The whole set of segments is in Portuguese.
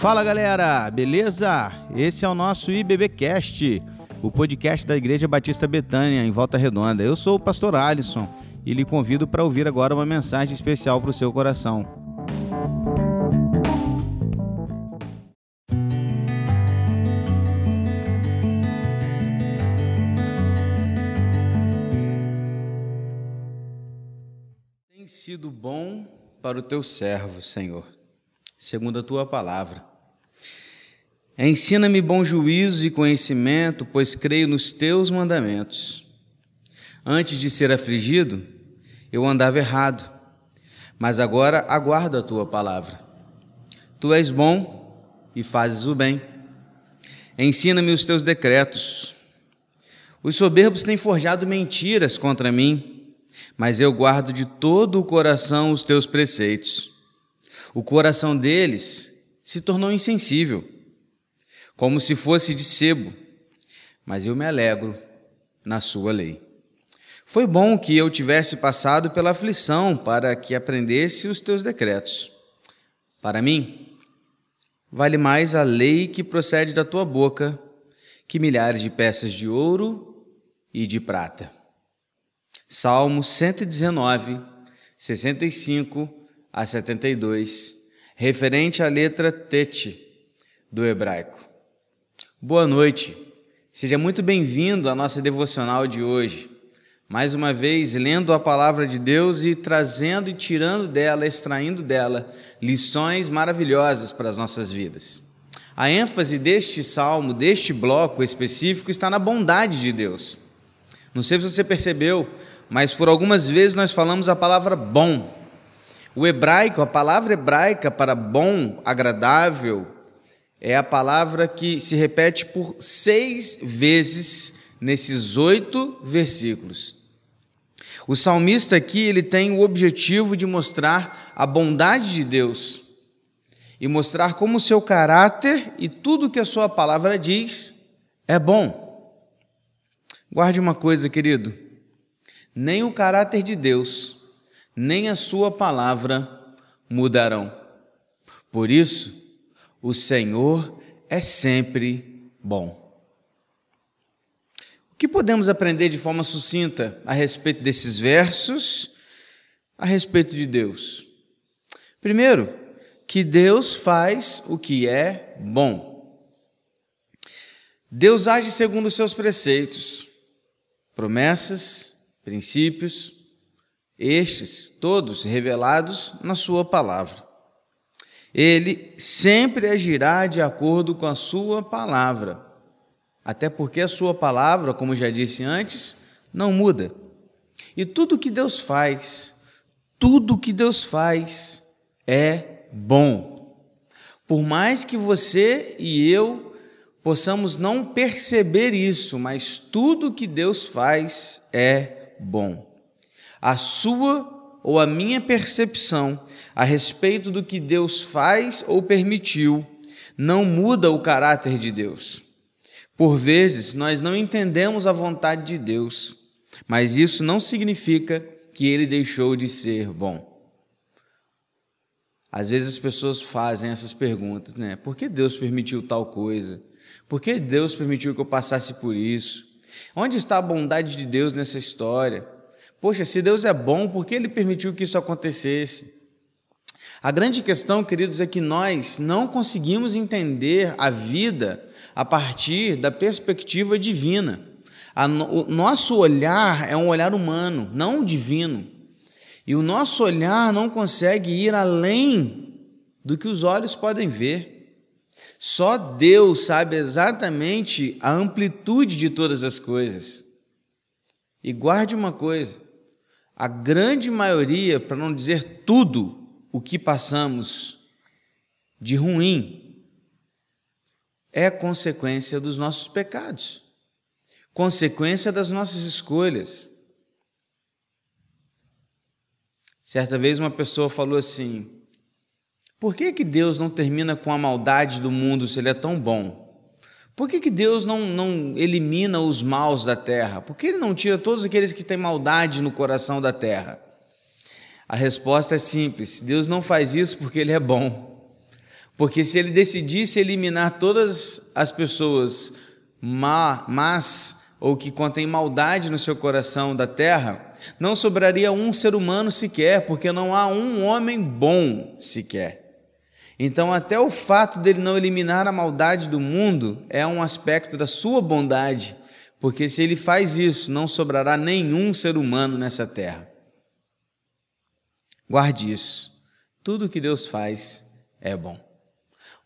Fala galera, beleza? Esse é o nosso IBBcast, o podcast da Igreja Batista Betânia, em Volta Redonda. Eu sou o pastor Alisson e lhe convido para ouvir agora uma mensagem especial para o seu coração. Tem sido bom para o teu servo, Senhor, segundo a tua palavra. Ensina-me bom juízo e conhecimento, pois creio nos teus mandamentos. Antes de ser afligido, eu andava errado, mas agora aguardo a tua palavra. Tu és bom e fazes o bem. Ensina-me os teus decretos. Os soberbos têm forjado mentiras contra mim, mas eu guardo de todo o coração os teus preceitos. O coração deles se tornou insensível, como se fosse de sebo, mas eu me alegro na sua lei. Foi bom que eu tivesse passado pela aflição para que aprendesse os teus decretos. Para mim, vale mais a lei que procede da tua boca que milhares de peças de ouro e de prata. Salmo 119, 65 a 72, referente à letra Tete do hebraico. Boa noite, seja muito bem-vindo à nossa devocional de hoje. Mais uma vez, lendo a palavra de Deus e trazendo e tirando dela, extraindo dela lições maravilhosas para as nossas vidas. A ênfase deste salmo, deste bloco específico, está na bondade de Deus. Não sei se você percebeu, mas por algumas vezes nós falamos a palavra bom. O hebraico, a palavra hebraica para bom, agradável, é a palavra que se repete por seis vezes nesses oito versículos. O salmista aqui ele tem o objetivo de mostrar a bondade de Deus e mostrar como o seu caráter e tudo que a sua palavra diz é bom. Guarde uma coisa, querido: nem o caráter de Deus, nem a sua palavra mudarão. Por isso, o Senhor é sempre bom que podemos aprender de forma sucinta a respeito desses versos, a respeito de Deus? Primeiro, que Deus faz o que é bom. Deus age segundo os seus preceitos, promessas, princípios, estes todos revelados na Sua palavra. Ele sempre agirá de acordo com a Sua palavra até porque a sua palavra, como já disse antes, não muda. E tudo que Deus faz, tudo que Deus faz é bom. Por mais que você e eu possamos não perceber isso, mas tudo que Deus faz é bom. A sua ou a minha percepção a respeito do que Deus faz ou permitiu não muda o caráter de Deus. Por vezes, nós não entendemos a vontade de Deus, mas isso não significa que ele deixou de ser bom. Às vezes as pessoas fazem essas perguntas, né? Por que Deus permitiu tal coisa? Por que Deus permitiu que eu passasse por isso? Onde está a bondade de Deus nessa história? Poxa, se Deus é bom, por que ele permitiu que isso acontecesse? A grande questão, queridos, é que nós não conseguimos entender a vida a partir da perspectiva divina. o nosso olhar é um olhar humano, não divino. E o nosso olhar não consegue ir além do que os olhos podem ver. Só Deus sabe exatamente a amplitude de todas as coisas. E guarde uma coisa: a grande maioria, para não dizer tudo o que passamos de ruim, é consequência dos nossos pecados, consequência das nossas escolhas. Certa vez uma pessoa falou assim: por que, que Deus não termina com a maldade do mundo se Ele é tão bom? Por que, que Deus não, não elimina os maus da terra? Por que Ele não tira todos aqueles que têm maldade no coração da terra? A resposta é simples: Deus não faz isso porque Ele é bom. Porque se ele decidisse eliminar todas as pessoas má, más ou que contêm maldade no seu coração da terra, não sobraria um ser humano sequer, porque não há um homem bom sequer. Então, até o fato dele não eliminar a maldade do mundo é um aspecto da sua bondade, porque se ele faz isso, não sobrará nenhum ser humano nessa terra. Guarde isso. Tudo que Deus faz é bom.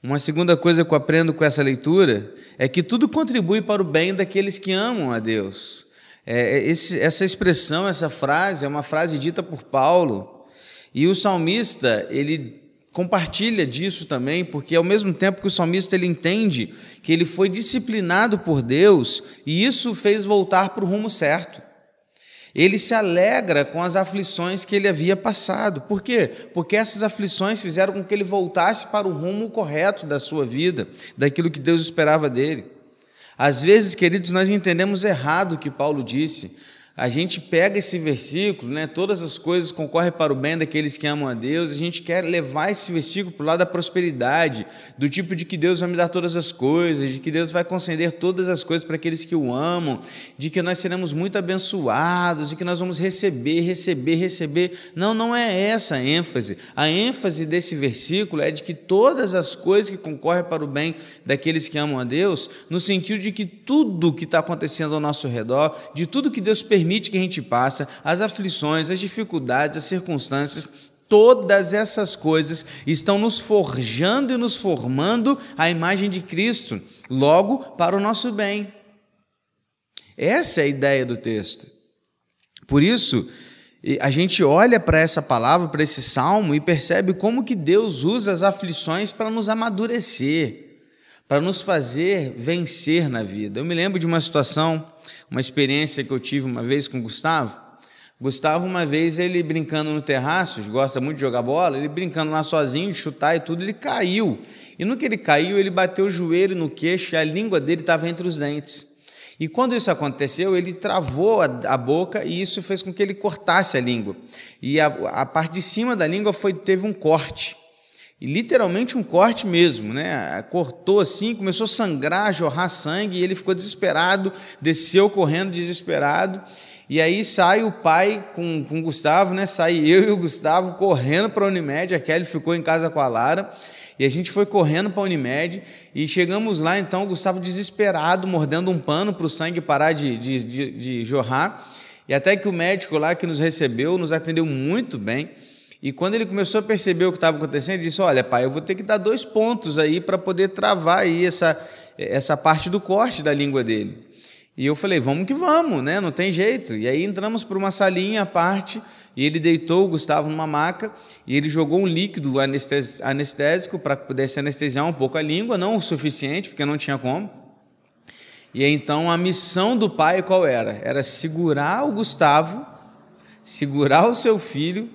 Uma segunda coisa que eu aprendo com essa leitura é que tudo contribui para o bem daqueles que amam a Deus. É, esse, essa expressão, essa frase, é uma frase dita por Paulo. E o salmista, ele compartilha disso também, porque ao mesmo tempo que o salmista ele entende que ele foi disciplinado por Deus e isso fez voltar para o rumo certo. Ele se alegra com as aflições que ele havia passado. Por quê? Porque essas aflições fizeram com que ele voltasse para o rumo correto da sua vida, daquilo que Deus esperava dele. Às vezes, queridos, nós entendemos errado o que Paulo disse a gente pega esse versículo, né, todas as coisas concorrem para o bem daqueles que amam a Deus, a gente quer levar esse versículo para o lado da prosperidade, do tipo de que Deus vai me dar todas as coisas, de que Deus vai conceder todas as coisas para aqueles que o amam, de que nós seremos muito abençoados, de que nós vamos receber, receber, receber. Não, não é essa a ênfase. A ênfase desse versículo é de que todas as coisas que concorrem para o bem daqueles que amam a Deus, no sentido de que tudo que está acontecendo ao nosso redor, de tudo que Deus permite, permite que a gente passe, as aflições, as dificuldades, as circunstâncias, todas essas coisas estão nos forjando e nos formando a imagem de Cristo, logo para o nosso bem. Essa é a ideia do texto. Por isso, a gente olha para essa palavra, para esse salmo e percebe como que Deus usa as aflições para nos amadurecer, para nos fazer vencer na vida. Eu me lembro de uma situação uma experiência que eu tive uma vez com o Gustavo. Gustavo, uma vez, ele brincando no terraço, gosta muito de jogar bola, ele brincando lá sozinho, de chutar e tudo, ele caiu. E no que ele caiu, ele bateu o joelho no queixo e a língua dele estava entre os dentes. E quando isso aconteceu, ele travou a, boca e isso fez com que ele cortasse a língua. E a, a parte de cima da língua foi, teve um corte. E literalmente um corte mesmo, né? Cortou assim, começou a sangrar, a jorrar sangue, e ele ficou desesperado, desceu correndo desesperado. E aí sai o pai com, com o Gustavo, né? Sai eu e o Gustavo correndo para a Unimed, a Kelly ficou em casa com a Lara. E a gente foi correndo para a Unimed e chegamos lá, então, o Gustavo desesperado, mordendo um pano para o sangue parar de, de, de, de jorrar. E até que o médico lá que nos recebeu nos atendeu muito bem. E quando ele começou a perceber o que estava acontecendo, ele disse: Olha, pai, eu vou ter que dar dois pontos aí para poder travar aí essa, essa parte do corte da língua dele. E eu falei: Vamos que vamos, né? Não tem jeito. E aí entramos por uma salinha à parte e ele deitou o Gustavo numa maca e ele jogou um líquido anestésico para que pudesse anestesiar um pouco a língua, não o suficiente, porque não tinha como. E então a missão do pai qual era? Era segurar o Gustavo, segurar o seu filho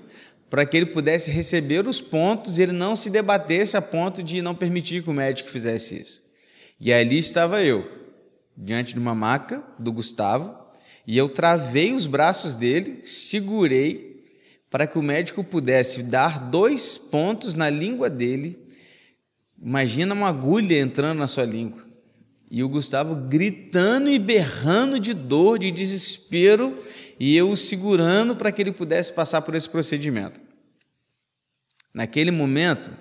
para que ele pudesse receber os pontos e ele não se debatesse a ponto de não permitir que o médico fizesse isso. E ali estava eu, diante de uma maca do Gustavo, e eu travei os braços dele, segurei para que o médico pudesse dar dois pontos na língua dele. Imagina uma agulha entrando na sua língua. E o Gustavo gritando e berrando de dor, de desespero, e eu o segurando para que ele pudesse passar por esse procedimento. Naquele momento,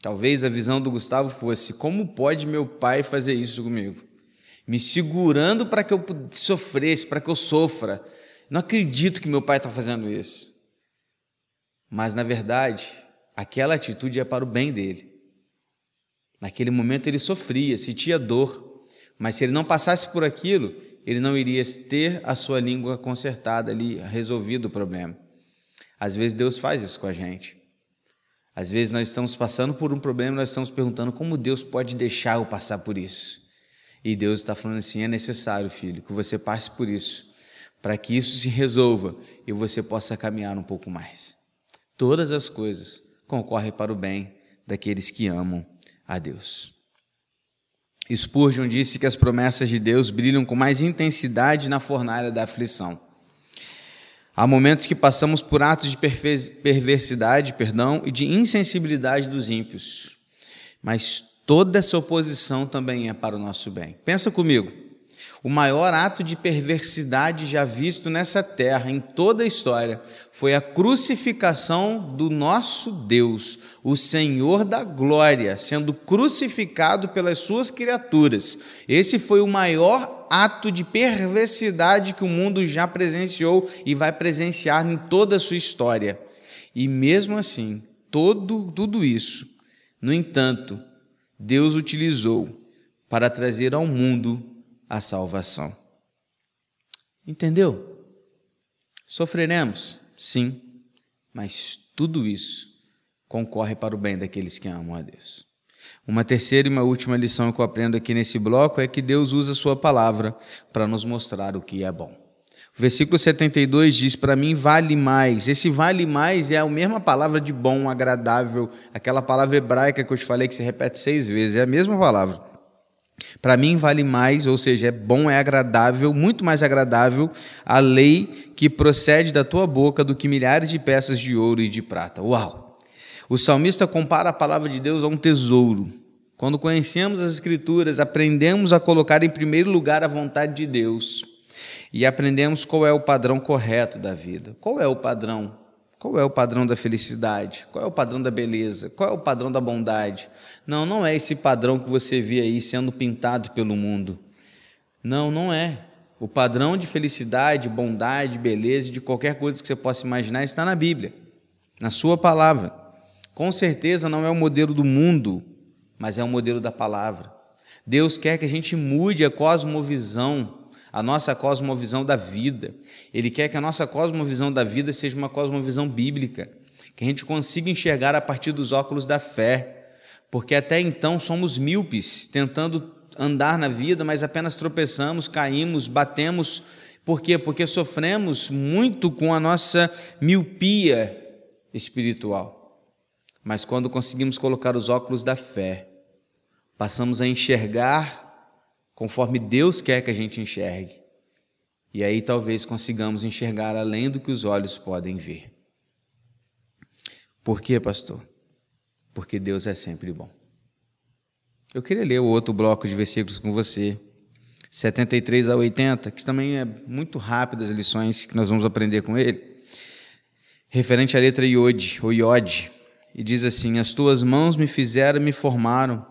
talvez a visão do Gustavo fosse: como pode meu pai fazer isso comigo? Me segurando para que eu sofresse, para que eu sofra. Não acredito que meu pai está fazendo isso. Mas, na verdade, aquela atitude é para o bem dele. Naquele momento ele sofria, sentia dor, mas se ele não passasse por aquilo, ele não iria ter a sua língua consertada ali, resolvido o problema. Às vezes Deus faz isso com a gente. Às vezes nós estamos passando por um problema, nós estamos perguntando como Deus pode deixar eu passar por isso. E Deus está falando assim: é necessário, filho, que você passe por isso, para que isso se resolva e você possa caminhar um pouco mais. Todas as coisas concorrem para o bem daqueles que amam a Deus. Spurgeon disse que as promessas de Deus brilham com mais intensidade na fornalha da aflição. Há momentos que passamos por atos de perversidade, perdão, e de insensibilidade dos ímpios. mas toda essa oposição também é para o nosso bem. Pensa comigo. O maior ato de perversidade já visto nessa terra, em toda a história, foi a crucificação do nosso Deus, o Senhor da glória, sendo crucificado pelas suas criaturas. Esse foi o maior ato de perversidade que o mundo já presenciou e vai presenciar em toda a sua história. E mesmo assim, todo, tudo isso, no entanto, Deus utilizou para trazer ao mundo a salvação. Entendeu? Sofreremos, sim, mas tudo isso concorre para o bem daqueles que amam a Deus. Uma terceira e uma última lição que eu aprendo aqui nesse bloco é que Deus usa a sua palavra para nos mostrar o que é bom. O versículo 72 diz: Para mim vale mais. Esse vale mais é a mesma palavra de bom, agradável, aquela palavra hebraica que eu te falei que se repete seis vezes, é a mesma palavra. Para mim vale mais, ou seja, é bom, é agradável, muito mais agradável a lei que procede da tua boca do que milhares de peças de ouro e de prata. Uau! O salmista compara a palavra de Deus a um tesouro. Quando conhecemos as Escrituras, aprendemos a colocar em primeiro lugar a vontade de Deus e aprendemos qual é o padrão correto da vida. Qual é o padrão qual é o padrão da felicidade? Qual é o padrão da beleza? Qual é o padrão da bondade? Não, não é esse padrão que você vê aí sendo pintado pelo mundo. Não, não é. O padrão de felicidade, bondade, beleza, de qualquer coisa que você possa imaginar está na Bíblia, na Sua palavra. Com certeza não é o modelo do mundo, mas é o modelo da palavra. Deus quer que a gente mude a cosmovisão a nossa cosmovisão da vida. Ele quer que a nossa cosmovisão da vida seja uma cosmovisão bíblica, que a gente consiga enxergar a partir dos óculos da fé, porque até então somos míopes, tentando andar na vida, mas apenas tropeçamos, caímos, batemos. Por quê? Porque sofremos muito com a nossa miopia espiritual. Mas quando conseguimos colocar os óculos da fé, passamos a enxergar conforme Deus quer que a gente enxergue. E aí talvez consigamos enxergar além do que os olhos podem ver. Por quê, pastor? Porque Deus é sempre bom. Eu queria ler o outro bloco de versículos com você, 73 a 80, que também é muito rápido as lições que nós vamos aprender com ele. Referente à letra Iod, ou Iod, e diz assim: As tuas mãos me fizeram, me formaram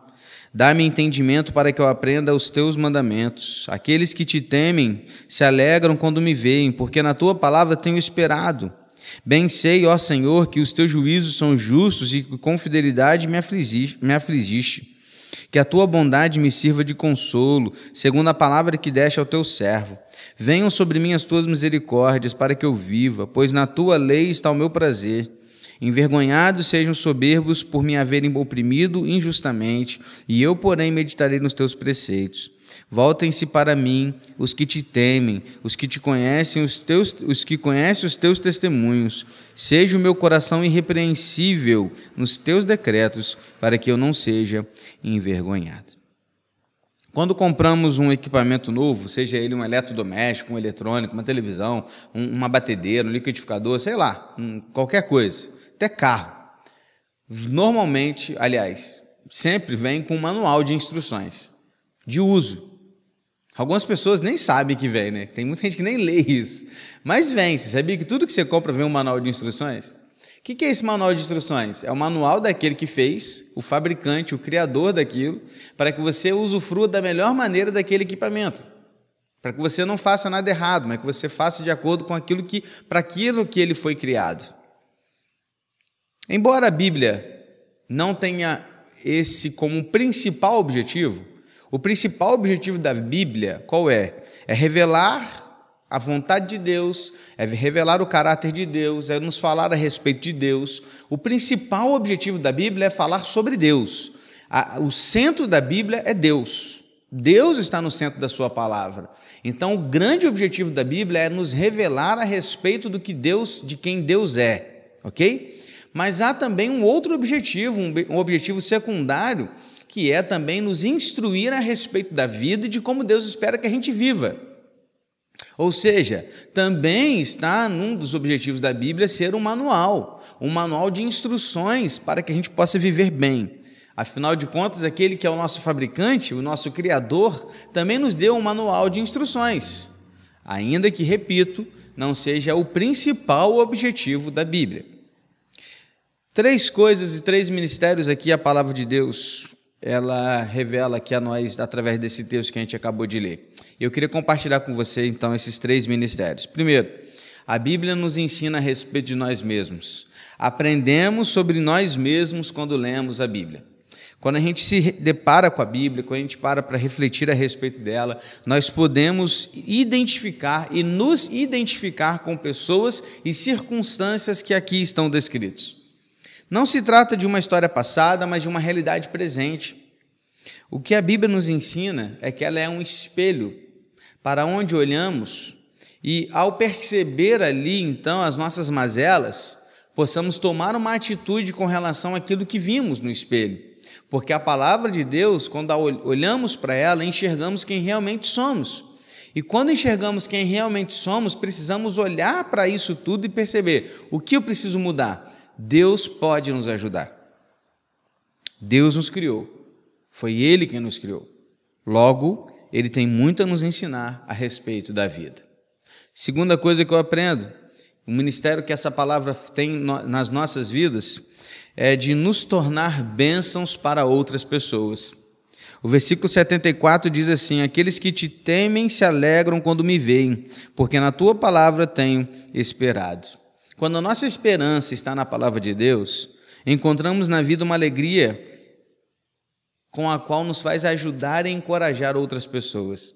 Dá-me entendimento para que eu aprenda os teus mandamentos. Aqueles que te temem se alegram quando me veem, porque na tua palavra tenho esperado. Bem sei, ó Senhor, que os teus juízos são justos e que com fidelidade me afligiste. Que a tua bondade me sirva de consolo, segundo a palavra que deste ao teu servo. Venham sobre mim as tuas misericórdias, para que eu viva, pois na tua lei está o meu prazer. Envergonhados sejam soberbos por me haverem oprimido injustamente, e eu, porém, meditarei nos teus preceitos. Voltem-se para mim os que te temem, os que te conhecem, os, teus, os que conhecem os teus testemunhos. Seja o meu coração irrepreensível nos teus decretos, para que eu não seja envergonhado. Quando compramos um equipamento novo, seja ele um eletrodoméstico, um eletrônico, uma televisão, um, uma batedeira, um liquidificador, sei lá, um, qualquer coisa, até carro. Normalmente, aliás, sempre vem com um manual de instruções de uso. Algumas pessoas nem sabem que vem, né? Tem muita gente que nem lê isso. Mas vem. Você sabia que tudo que você compra vem um manual de instruções? O que é esse manual de instruções? É o manual daquele que fez, o fabricante, o criador daquilo, para que você usufrua da melhor maneira daquele equipamento. Para que você não faça nada errado, mas que você faça de acordo com aquilo que, para aquilo que ele foi criado. Embora a Bíblia não tenha esse como principal objetivo, o principal objetivo da Bíblia qual é? É revelar a vontade de Deus, é revelar o caráter de Deus, é nos falar a respeito de Deus. O principal objetivo da Bíblia é falar sobre Deus. O centro da Bíblia é Deus. Deus está no centro da sua palavra. Então, o grande objetivo da Bíblia é nos revelar a respeito do que Deus, de quem Deus é, OK? Mas há também um outro objetivo, um objetivo secundário, que é também nos instruir a respeito da vida e de como Deus espera que a gente viva. Ou seja, também está num dos objetivos da Bíblia ser um manual, um manual de instruções para que a gente possa viver bem. Afinal de contas, aquele que é o nosso fabricante, o nosso criador, também nos deu um manual de instruções, ainda que, repito, não seja o principal objetivo da Bíblia. Três coisas e três ministérios aqui a palavra de Deus ela revela aqui a nós através desse texto que a gente acabou de ler. Eu queria compartilhar com você então esses três ministérios. Primeiro, a Bíblia nos ensina a respeito de nós mesmos. Aprendemos sobre nós mesmos quando lemos a Bíblia. Quando a gente se depara com a Bíblia, quando a gente para para refletir a respeito dela, nós podemos identificar e nos identificar com pessoas e circunstâncias que aqui estão descritos. Não se trata de uma história passada, mas de uma realidade presente. O que a Bíblia nos ensina é que ela é um espelho para onde olhamos e, ao perceber ali então as nossas mazelas, possamos tomar uma atitude com relação àquilo que vimos no espelho. Porque a palavra de Deus, quando olhamos para ela, enxergamos quem realmente somos. E quando enxergamos quem realmente somos, precisamos olhar para isso tudo e perceber o que eu preciso mudar. Deus pode nos ajudar. Deus nos criou. Foi Ele quem nos criou. Logo, Ele tem muito a nos ensinar a respeito da vida. Segunda coisa que eu aprendo, o ministério que essa palavra tem nas nossas vidas é de nos tornar bênçãos para outras pessoas. O versículo 74 diz assim: Aqueles que te temem se alegram quando me veem, porque na tua palavra tenho esperado. Quando a nossa esperança está na palavra de Deus, encontramos na vida uma alegria com a qual nos faz ajudar e encorajar outras pessoas.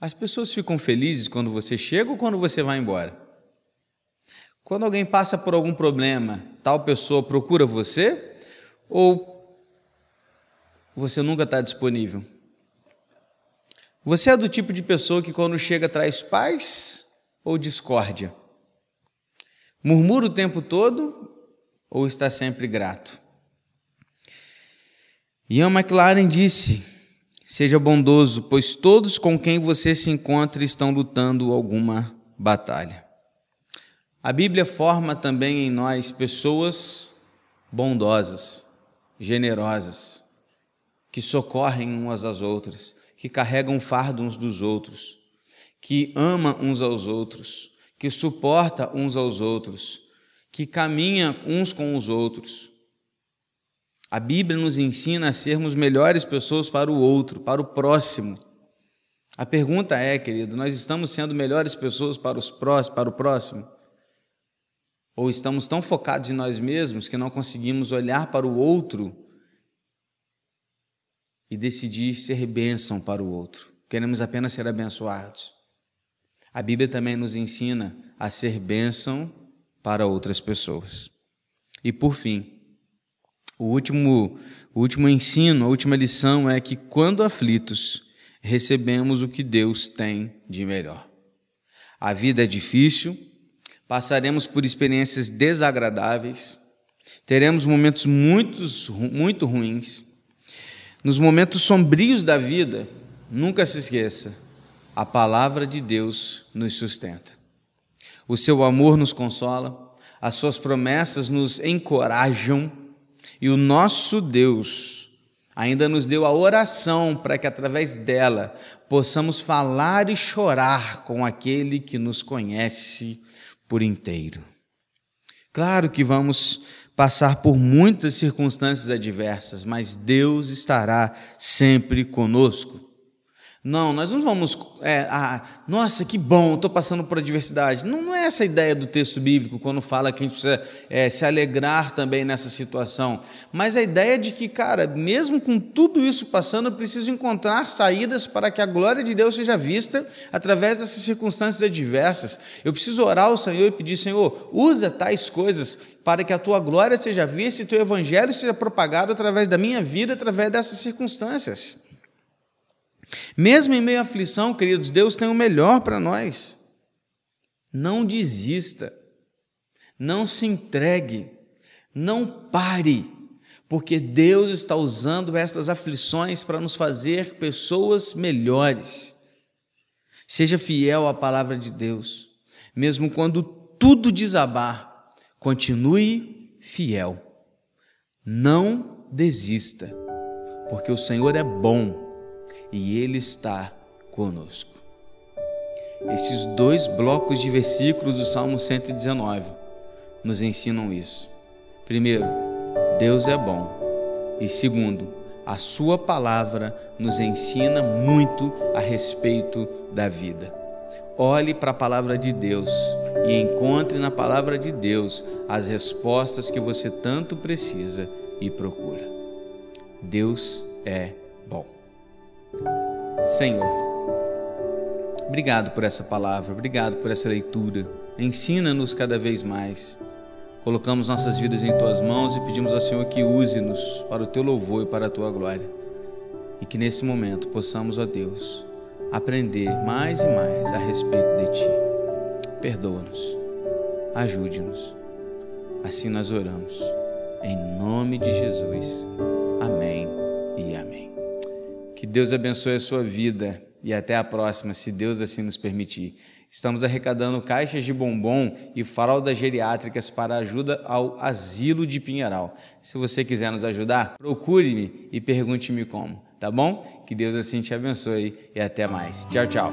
As pessoas ficam felizes quando você chega ou quando você vai embora? Quando alguém passa por algum problema, tal pessoa procura você ou você nunca está disponível? Você é do tipo de pessoa que quando chega traz paz ou discórdia? Murmura o tempo todo ou está sempre grato? Ian McLaren disse: Seja bondoso, pois todos com quem você se encontra estão lutando alguma batalha. A Bíblia forma também em nós pessoas bondosas, generosas, que socorrem umas às outras, que carregam fardo uns dos outros, que ama uns aos outros, que suporta uns aos outros, que caminha uns com os outros. A Bíblia nos ensina a sermos melhores pessoas para o outro, para o próximo. A pergunta é, querido, nós estamos sendo melhores pessoas para, os pró para o próximo? Ou estamos tão focados em nós mesmos que não conseguimos olhar para o outro e decidir ser bênção para o outro? Queremos apenas ser abençoados. A Bíblia também nos ensina a ser bênção para outras pessoas. E por fim, o último, o último ensino, a última lição é que quando aflitos, recebemos o que Deus tem de melhor. A vida é difícil, passaremos por experiências desagradáveis, teremos momentos muito, muito ruins. Nos momentos sombrios da vida, nunca se esqueça, a palavra de Deus nos sustenta. O seu amor nos consola, as suas promessas nos encorajam e o nosso Deus ainda nos deu a oração para que através dela possamos falar e chorar com aquele que nos conhece por inteiro. Claro que vamos passar por muitas circunstâncias adversas, mas Deus estará sempre conosco. Não, nós não vamos. É, ah, nossa, que bom, estou passando por adversidade. Não, não é essa a ideia do texto bíblico quando fala que a gente precisa é, se alegrar também nessa situação. Mas a ideia de que, cara, mesmo com tudo isso passando, eu preciso encontrar saídas para que a glória de Deus seja vista através dessas circunstâncias adversas. Eu preciso orar ao Senhor e pedir, Senhor, usa tais coisas para que a tua glória seja vista e teu evangelho seja propagado através da minha vida, através dessas circunstâncias. Mesmo em meio à aflição, queridos, Deus tem o melhor para nós. Não desista, não se entregue, não pare, porque Deus está usando estas aflições para nos fazer pessoas melhores. Seja fiel à palavra de Deus, mesmo quando tudo desabar, continue fiel. Não desista, porque o Senhor é bom e Ele está conosco. Esses dois blocos de versículos do Salmo 119 nos ensinam isso. Primeiro, Deus é bom. E segundo, a Sua palavra nos ensina muito a respeito da vida. Olhe para a palavra de Deus e encontre na palavra de Deus as respostas que você tanto precisa e procura. Deus é bom. Senhor, obrigado por essa palavra, obrigado por essa leitura. Ensina-nos cada vez mais. Colocamos nossas vidas em tuas mãos e pedimos ao Senhor que use-nos para o teu louvor e para a tua glória. E que nesse momento possamos, ó Deus, aprender mais e mais a respeito de ti. Perdoa-nos, ajude-nos. Assim nós oramos. Em nome de Jesus. Amém e amém. Deus abençoe a sua vida e até a próxima, se Deus assim nos permitir. Estamos arrecadando caixas de bombom e fraldas geriátricas para ajuda ao asilo de Pinheiral. Se você quiser nos ajudar, procure-me e pergunte-me como, tá bom? Que Deus assim te abençoe e até mais. Tchau, tchau.